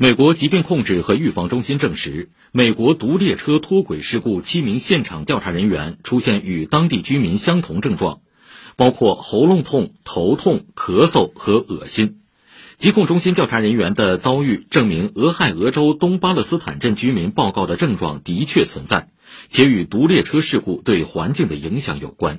美国疾病控制和预防中心证实美国毒列车脱轨事故七名现场调查人员出现与当地居民相同症状包括喉咙痛头痛咳嗽和恶心。疾控中心调查人员的遭遇证明俄亥俄州东巴勒斯坦镇居民报告的症状的确存在且与毒列车事故对环境的影响有关。